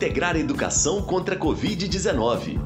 integrar a educação contra a Covid-19.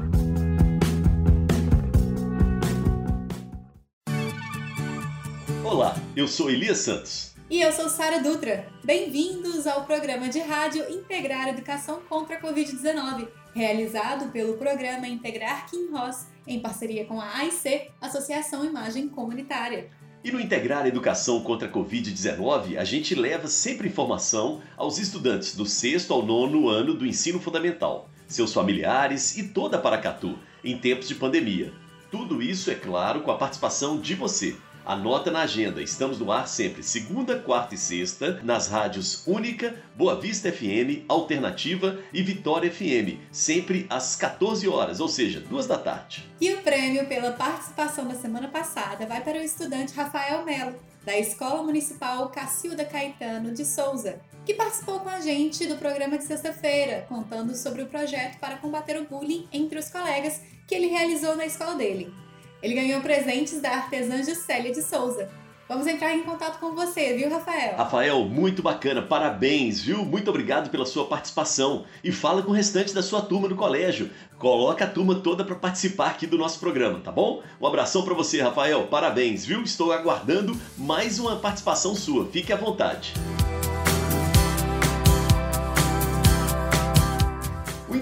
Olá, eu sou Elias Santos. E eu sou Sara Dutra. Bem-vindos ao programa de rádio Integrar a Educação contra a Covid-19, realizado pelo programa Integrar Kim Ross, em parceria com a AIC, Associação Imagem Comunitária. E no Integrar Educação contra a Covid-19, a gente leva sempre informação aos estudantes do sexto ao nono ano do ensino fundamental, seus familiares e toda Paracatu, em tempos de pandemia. Tudo isso, é claro, com a participação de você. Anota na agenda, estamos no ar sempre, segunda, quarta e sexta, nas rádios Única, Boa Vista FM, Alternativa e Vitória FM, sempre às 14 horas, ou seja, duas da tarde. E o prêmio pela participação da semana passada vai para o estudante Rafael Melo, da Escola Municipal Cacilda Caetano de Souza, que participou com a gente do programa de sexta-feira, contando sobre o projeto para combater o bullying entre os colegas que ele realizou na escola dele. Ele ganhou presentes da artesã Juscelia de Souza. Vamos entrar em contato com você, viu, Rafael? Rafael, muito bacana, parabéns, viu? Muito obrigado pela sua participação. E fala com o restante da sua turma do colégio. Coloca a turma toda para participar aqui do nosso programa, tá bom? Um abração para você, Rafael. Parabéns, viu? Estou aguardando mais uma participação sua. Fique à vontade.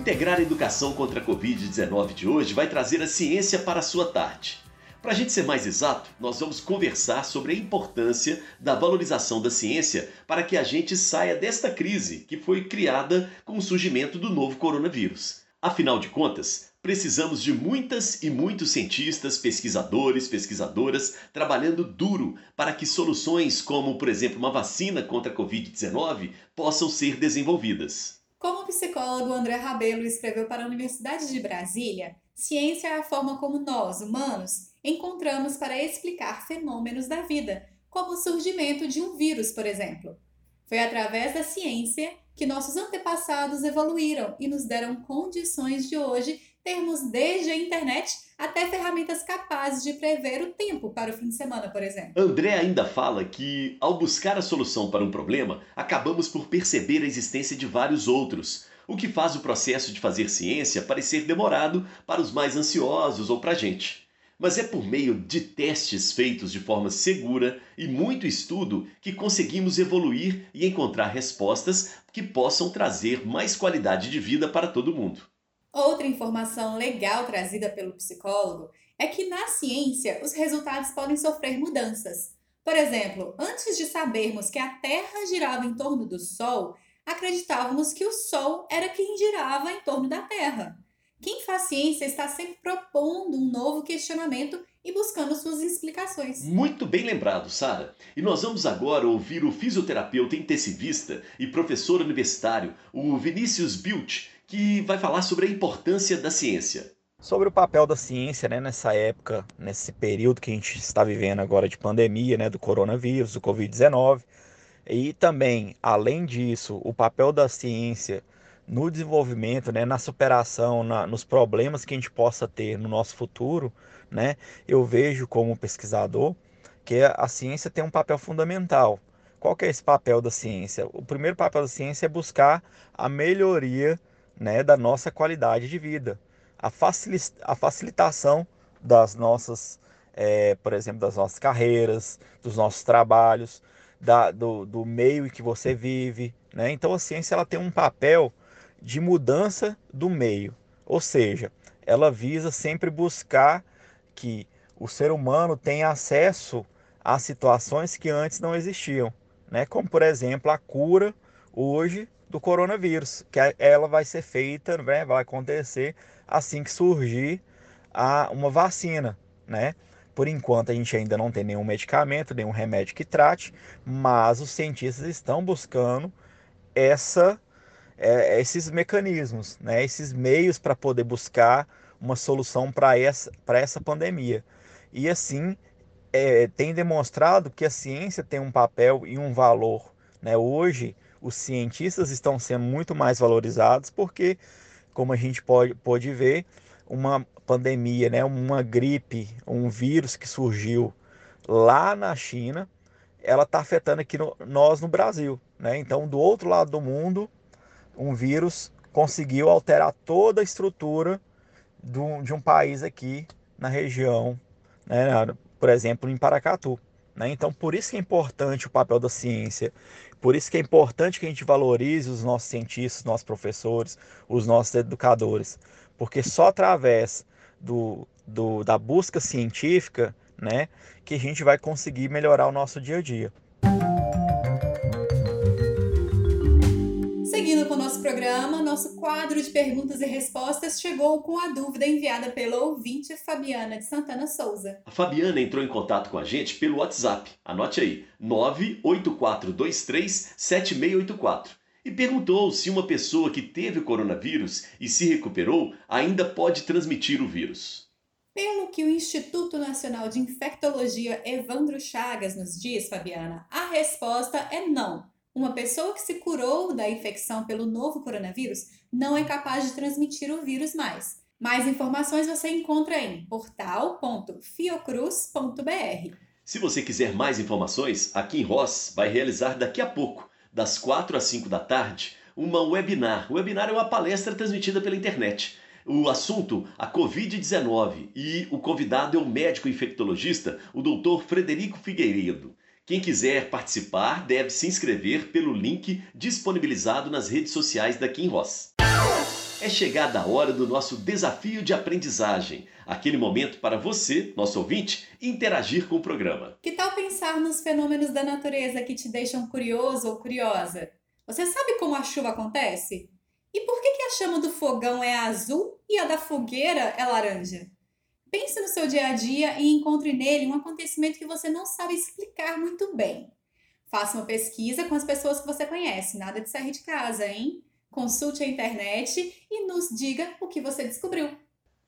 Integrar a Educação contra a Covid-19 de hoje vai trazer a ciência para a sua tarde. Para a gente ser mais exato, nós vamos conversar sobre a importância da valorização da ciência para que a gente saia desta crise que foi criada com o surgimento do novo coronavírus. Afinal de contas, precisamos de muitas e muitos cientistas, pesquisadores, pesquisadoras trabalhando duro para que soluções como, por exemplo, uma vacina contra a Covid-19 possam ser desenvolvidas. Como o psicólogo André Rabelo escreveu para a Universidade de Brasília, ciência é a forma como nós, humanos, encontramos para explicar fenômenos da vida, como o surgimento de um vírus, por exemplo. Foi através da ciência que nossos antepassados evoluíram e nos deram condições de hoje termos desde a internet até ferramentas capazes de prever o tempo para o fim de semana, por exemplo. André ainda fala que, ao buscar a solução para um problema, acabamos por perceber a existência de vários outros, o que faz o processo de fazer ciência parecer demorado para os mais ansiosos ou para a gente. Mas é por meio de testes feitos de forma segura e muito estudo que conseguimos evoluir e encontrar respostas que possam trazer mais qualidade de vida para todo mundo. Outra informação legal trazida pelo psicólogo é que na ciência os resultados podem sofrer mudanças. Por exemplo, antes de sabermos que a Terra girava em torno do Sol, acreditávamos que o Sol era quem girava em torno da Terra. Quem faz ciência está sempre propondo um novo questionamento e buscando suas explicações. Muito bem lembrado, Sara. E nós vamos agora ouvir o fisioterapeuta intensivista e professor universitário, o Vinícius Bilt, que vai falar sobre a importância da ciência. Sobre o papel da ciência né, nessa época, nesse período que a gente está vivendo agora de pandemia, né, do coronavírus, do Covid-19. E também, além disso, o papel da ciência no desenvolvimento, né, na superação, na, nos problemas que a gente possa ter no nosso futuro, né, eu vejo como pesquisador que a ciência tem um papel fundamental. Qual que é esse papel da ciência? O primeiro papel da ciência é buscar a melhoria né, da nossa qualidade de vida, a, a facilitação das nossas, é, por exemplo, das nossas carreiras, dos nossos trabalhos, da, do, do meio em que você vive. Né? Então a ciência ela tem um papel de mudança do meio, ou seja, ela visa sempre buscar que o ser humano tenha acesso a situações que antes não existiam, né? como por exemplo a cura hoje do coronavírus, que ela vai ser feita, né, vai acontecer assim que surgir a, uma vacina, né? Por enquanto a gente ainda não tem nenhum medicamento, nenhum remédio que trate, mas os cientistas estão buscando essa, é, esses mecanismos, né? esses meios para poder buscar uma solução para essa, essa pandemia. E assim, é, tem demonstrado que a ciência tem um papel e um valor. Né? Hoje, os cientistas estão sendo muito mais valorizados porque, como a gente pode, pode ver, uma pandemia, né, uma gripe, um vírus que surgiu lá na China, ela está afetando aqui no, nós no Brasil. Né? Então, do outro lado do mundo, um vírus conseguiu alterar toda a estrutura do, de um país aqui na região, né, por exemplo, em Paracatu. Né? Então, por isso que é importante o papel da ciência, por isso que é importante que a gente valorize os nossos cientistas, os nossos professores, os nossos educadores, porque só através do, do, da busca científica né, que a gente vai conseguir melhorar o nosso dia a dia. Programa, nosso quadro de perguntas e respostas chegou com a dúvida enviada pela ouvinte Fabiana de Santana Souza. A Fabiana entrou em contato com a gente pelo WhatsApp. Anote aí: 984237684 e perguntou se uma pessoa que teve o coronavírus e se recuperou ainda pode transmitir o vírus. Pelo que o Instituto Nacional de Infectologia Evandro Chagas nos diz, Fabiana, a resposta é não. Uma pessoa que se curou da infecção pelo novo coronavírus não é capaz de transmitir o vírus mais. Mais informações você encontra em portal.fiocruz.br. Se você quiser mais informações, aqui em Ross vai realizar daqui a pouco, das 4 às 5 da tarde, uma webinar. O webinar é uma palestra transmitida pela internet o assunto, a Covid-19, e o convidado é o médico infectologista, o Dr. Frederico Figueiredo. Quem quiser participar deve se inscrever pelo link disponibilizado nas redes sociais da Kim Ross. É chegada a hora do nosso desafio de aprendizagem, aquele momento para você, nosso ouvinte, interagir com o programa. Que tal pensar nos fenômenos da natureza que te deixam curioso ou curiosa? Você sabe como a chuva acontece? E por que, que a chama do fogão é azul e a da fogueira é laranja? Pense no seu dia a dia e encontre nele um acontecimento que você não sabe explicar muito bem. Faça uma pesquisa com as pessoas que você conhece, nada de sair de casa, hein? Consulte a internet e nos diga o que você descobriu.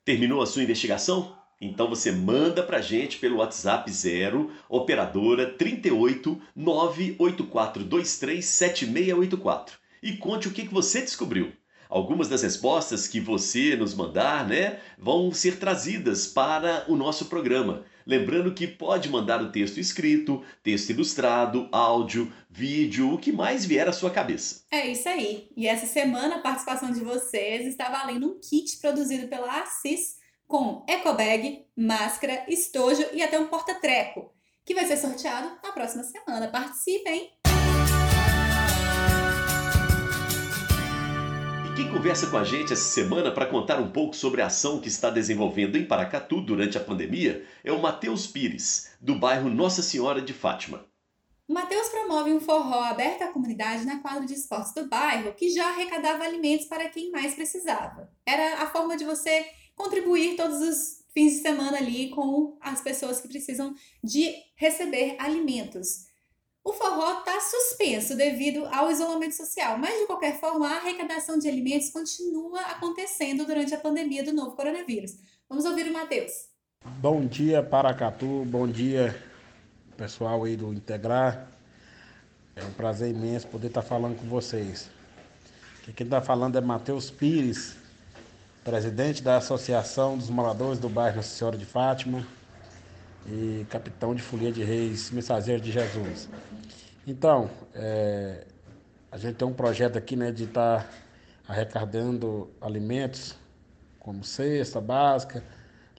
Terminou a sua investigação? Então você manda pra gente pelo WhatsApp 0 operadora 38 98423 7684 e conte o que você descobriu. Algumas das respostas que você nos mandar, né, vão ser trazidas para o nosso programa. Lembrando que pode mandar o texto escrito, texto ilustrado, áudio, vídeo, o que mais vier à sua cabeça. É isso aí. E essa semana a participação de vocês está valendo um kit produzido pela Assis com ecobag, máscara, estojo e até um porta-treco, que vai ser sorteado na próxima semana. Participem! Quem conversa com a gente essa semana para contar um pouco sobre a ação que está desenvolvendo em Paracatu durante a pandemia é o Matheus Pires, do bairro Nossa Senhora de Fátima. Matheus promove um forró aberto à comunidade na quadra de esportes do bairro, que já arrecadava alimentos para quem mais precisava. Era a forma de você contribuir todos os fins de semana ali com as pessoas que precisam de receber alimentos. O forró está suspenso devido ao isolamento social, mas de qualquer forma a arrecadação de alimentos continua acontecendo durante a pandemia do novo coronavírus. Vamos ouvir o Matheus. Bom dia, Paracatu, bom dia, pessoal aí do Integrar. É um prazer imenso poder estar falando com vocês. Quem está falando é Matheus Pires, presidente da Associação dos Moradores do Bairro Nossa Senhora de Fátima e capitão de Folia de Reis, mensageiro de Jesus. Então, é, a gente tem um projeto aqui né, de estar tá arrecadando alimentos como cesta básica,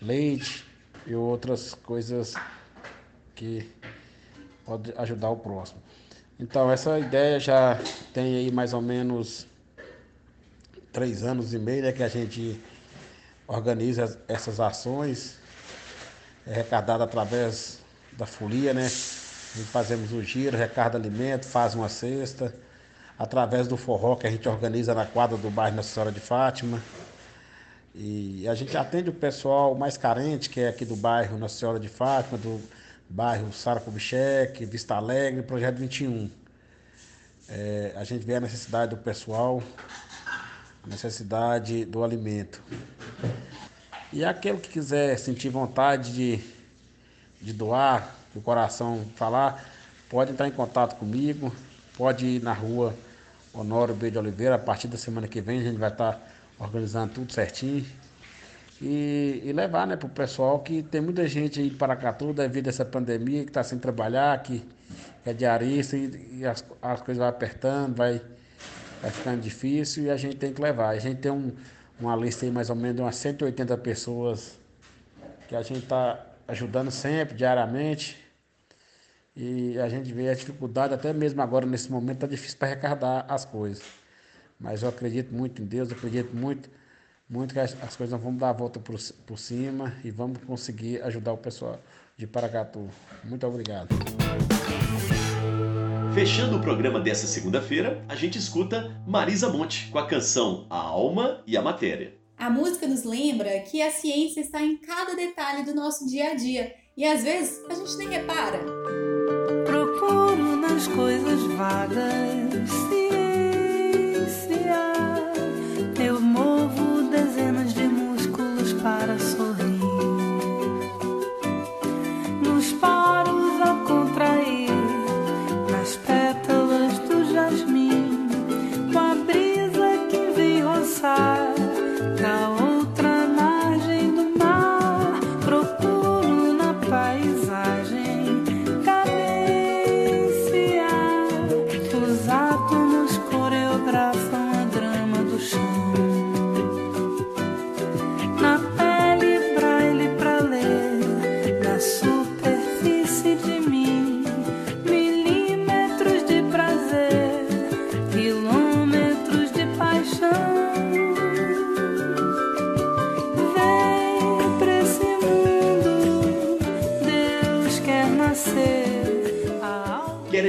leite e outras coisas que pode ajudar o próximo. Então, essa ideia já tem aí mais ou menos três anos e meio né, que a gente organiza essas ações, é arrecadada através da folia, né? fazemos o giro, recarga alimento, faz uma cesta, através do forró que a gente organiza na quadra do bairro Nossa Senhora de Fátima. E a gente atende o pessoal mais carente, que é aqui do bairro Nossa Senhora de Fátima, do bairro Sara Kubitschek, Vista Alegre, Projeto 21. É, a gente vê a necessidade do pessoal, a necessidade do alimento. E aquele que quiser sentir vontade de, de doar, do coração falar, pode entrar em contato comigo, pode ir na rua Honório B. de Oliveira, a partir da semana que vem a gente vai estar organizando tudo certinho. E, e levar né, para o pessoal que tem muita gente aí de Paracatu devido a essa pandemia que está sem trabalhar, que, que é diarista e, e as, as coisas vão apertando, vai vai ficando difícil e a gente tem que levar. A gente tem um, uma lista aí mais ou menos de umas 180 pessoas que a gente está ajudando sempre, diariamente. E a gente vê a dificuldade, até mesmo agora nesse momento, está difícil para arrecadar as coisas. Mas eu acredito muito em Deus, acredito muito, muito que as, as coisas vão dar a volta por, por cima e vamos conseguir ajudar o pessoal de Paracatu. Muito obrigado. Fechando o programa dessa segunda-feira, a gente escuta Marisa Monte com a canção A Alma e a Matéria. A música nos lembra que a ciência está em cada detalhe do nosso dia a dia e às vezes a gente nem repara. Procuro nas coisas vagas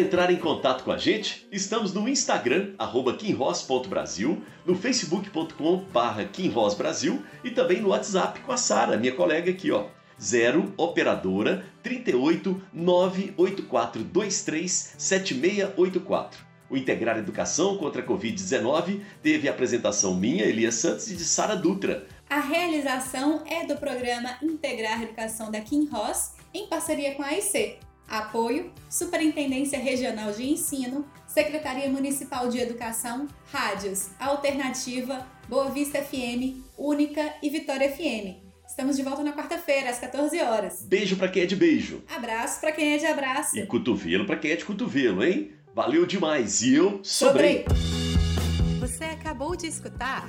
entrar em contato com a gente? Estamos no Instagram, arroba quinross.brasil, no facebook.com barra quinrossbrasil e também no WhatsApp com a Sara, minha colega aqui, ó. 0 operadora 38 98423 7684. O Integrar Educação contra a Covid-19 teve a apresentação minha, Elias Santos, e de Sara Dutra. A realização é do programa Integrar Educação da Kim Ross, em parceria com a AIC. Apoio: Superintendência Regional de Ensino, Secretaria Municipal de Educação, Rádios Alternativa, Boa Vista FM, Única e Vitória FM. Estamos de volta na quarta-feira, às 14 horas. Beijo pra quem é de beijo. Abraço para quem é de abraço. E cotovelo pra quem é de cotovelo, hein? Valeu demais. E eu sobrei. Você acabou de escutar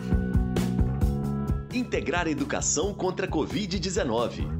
Integrar Educação contra a Covid-19.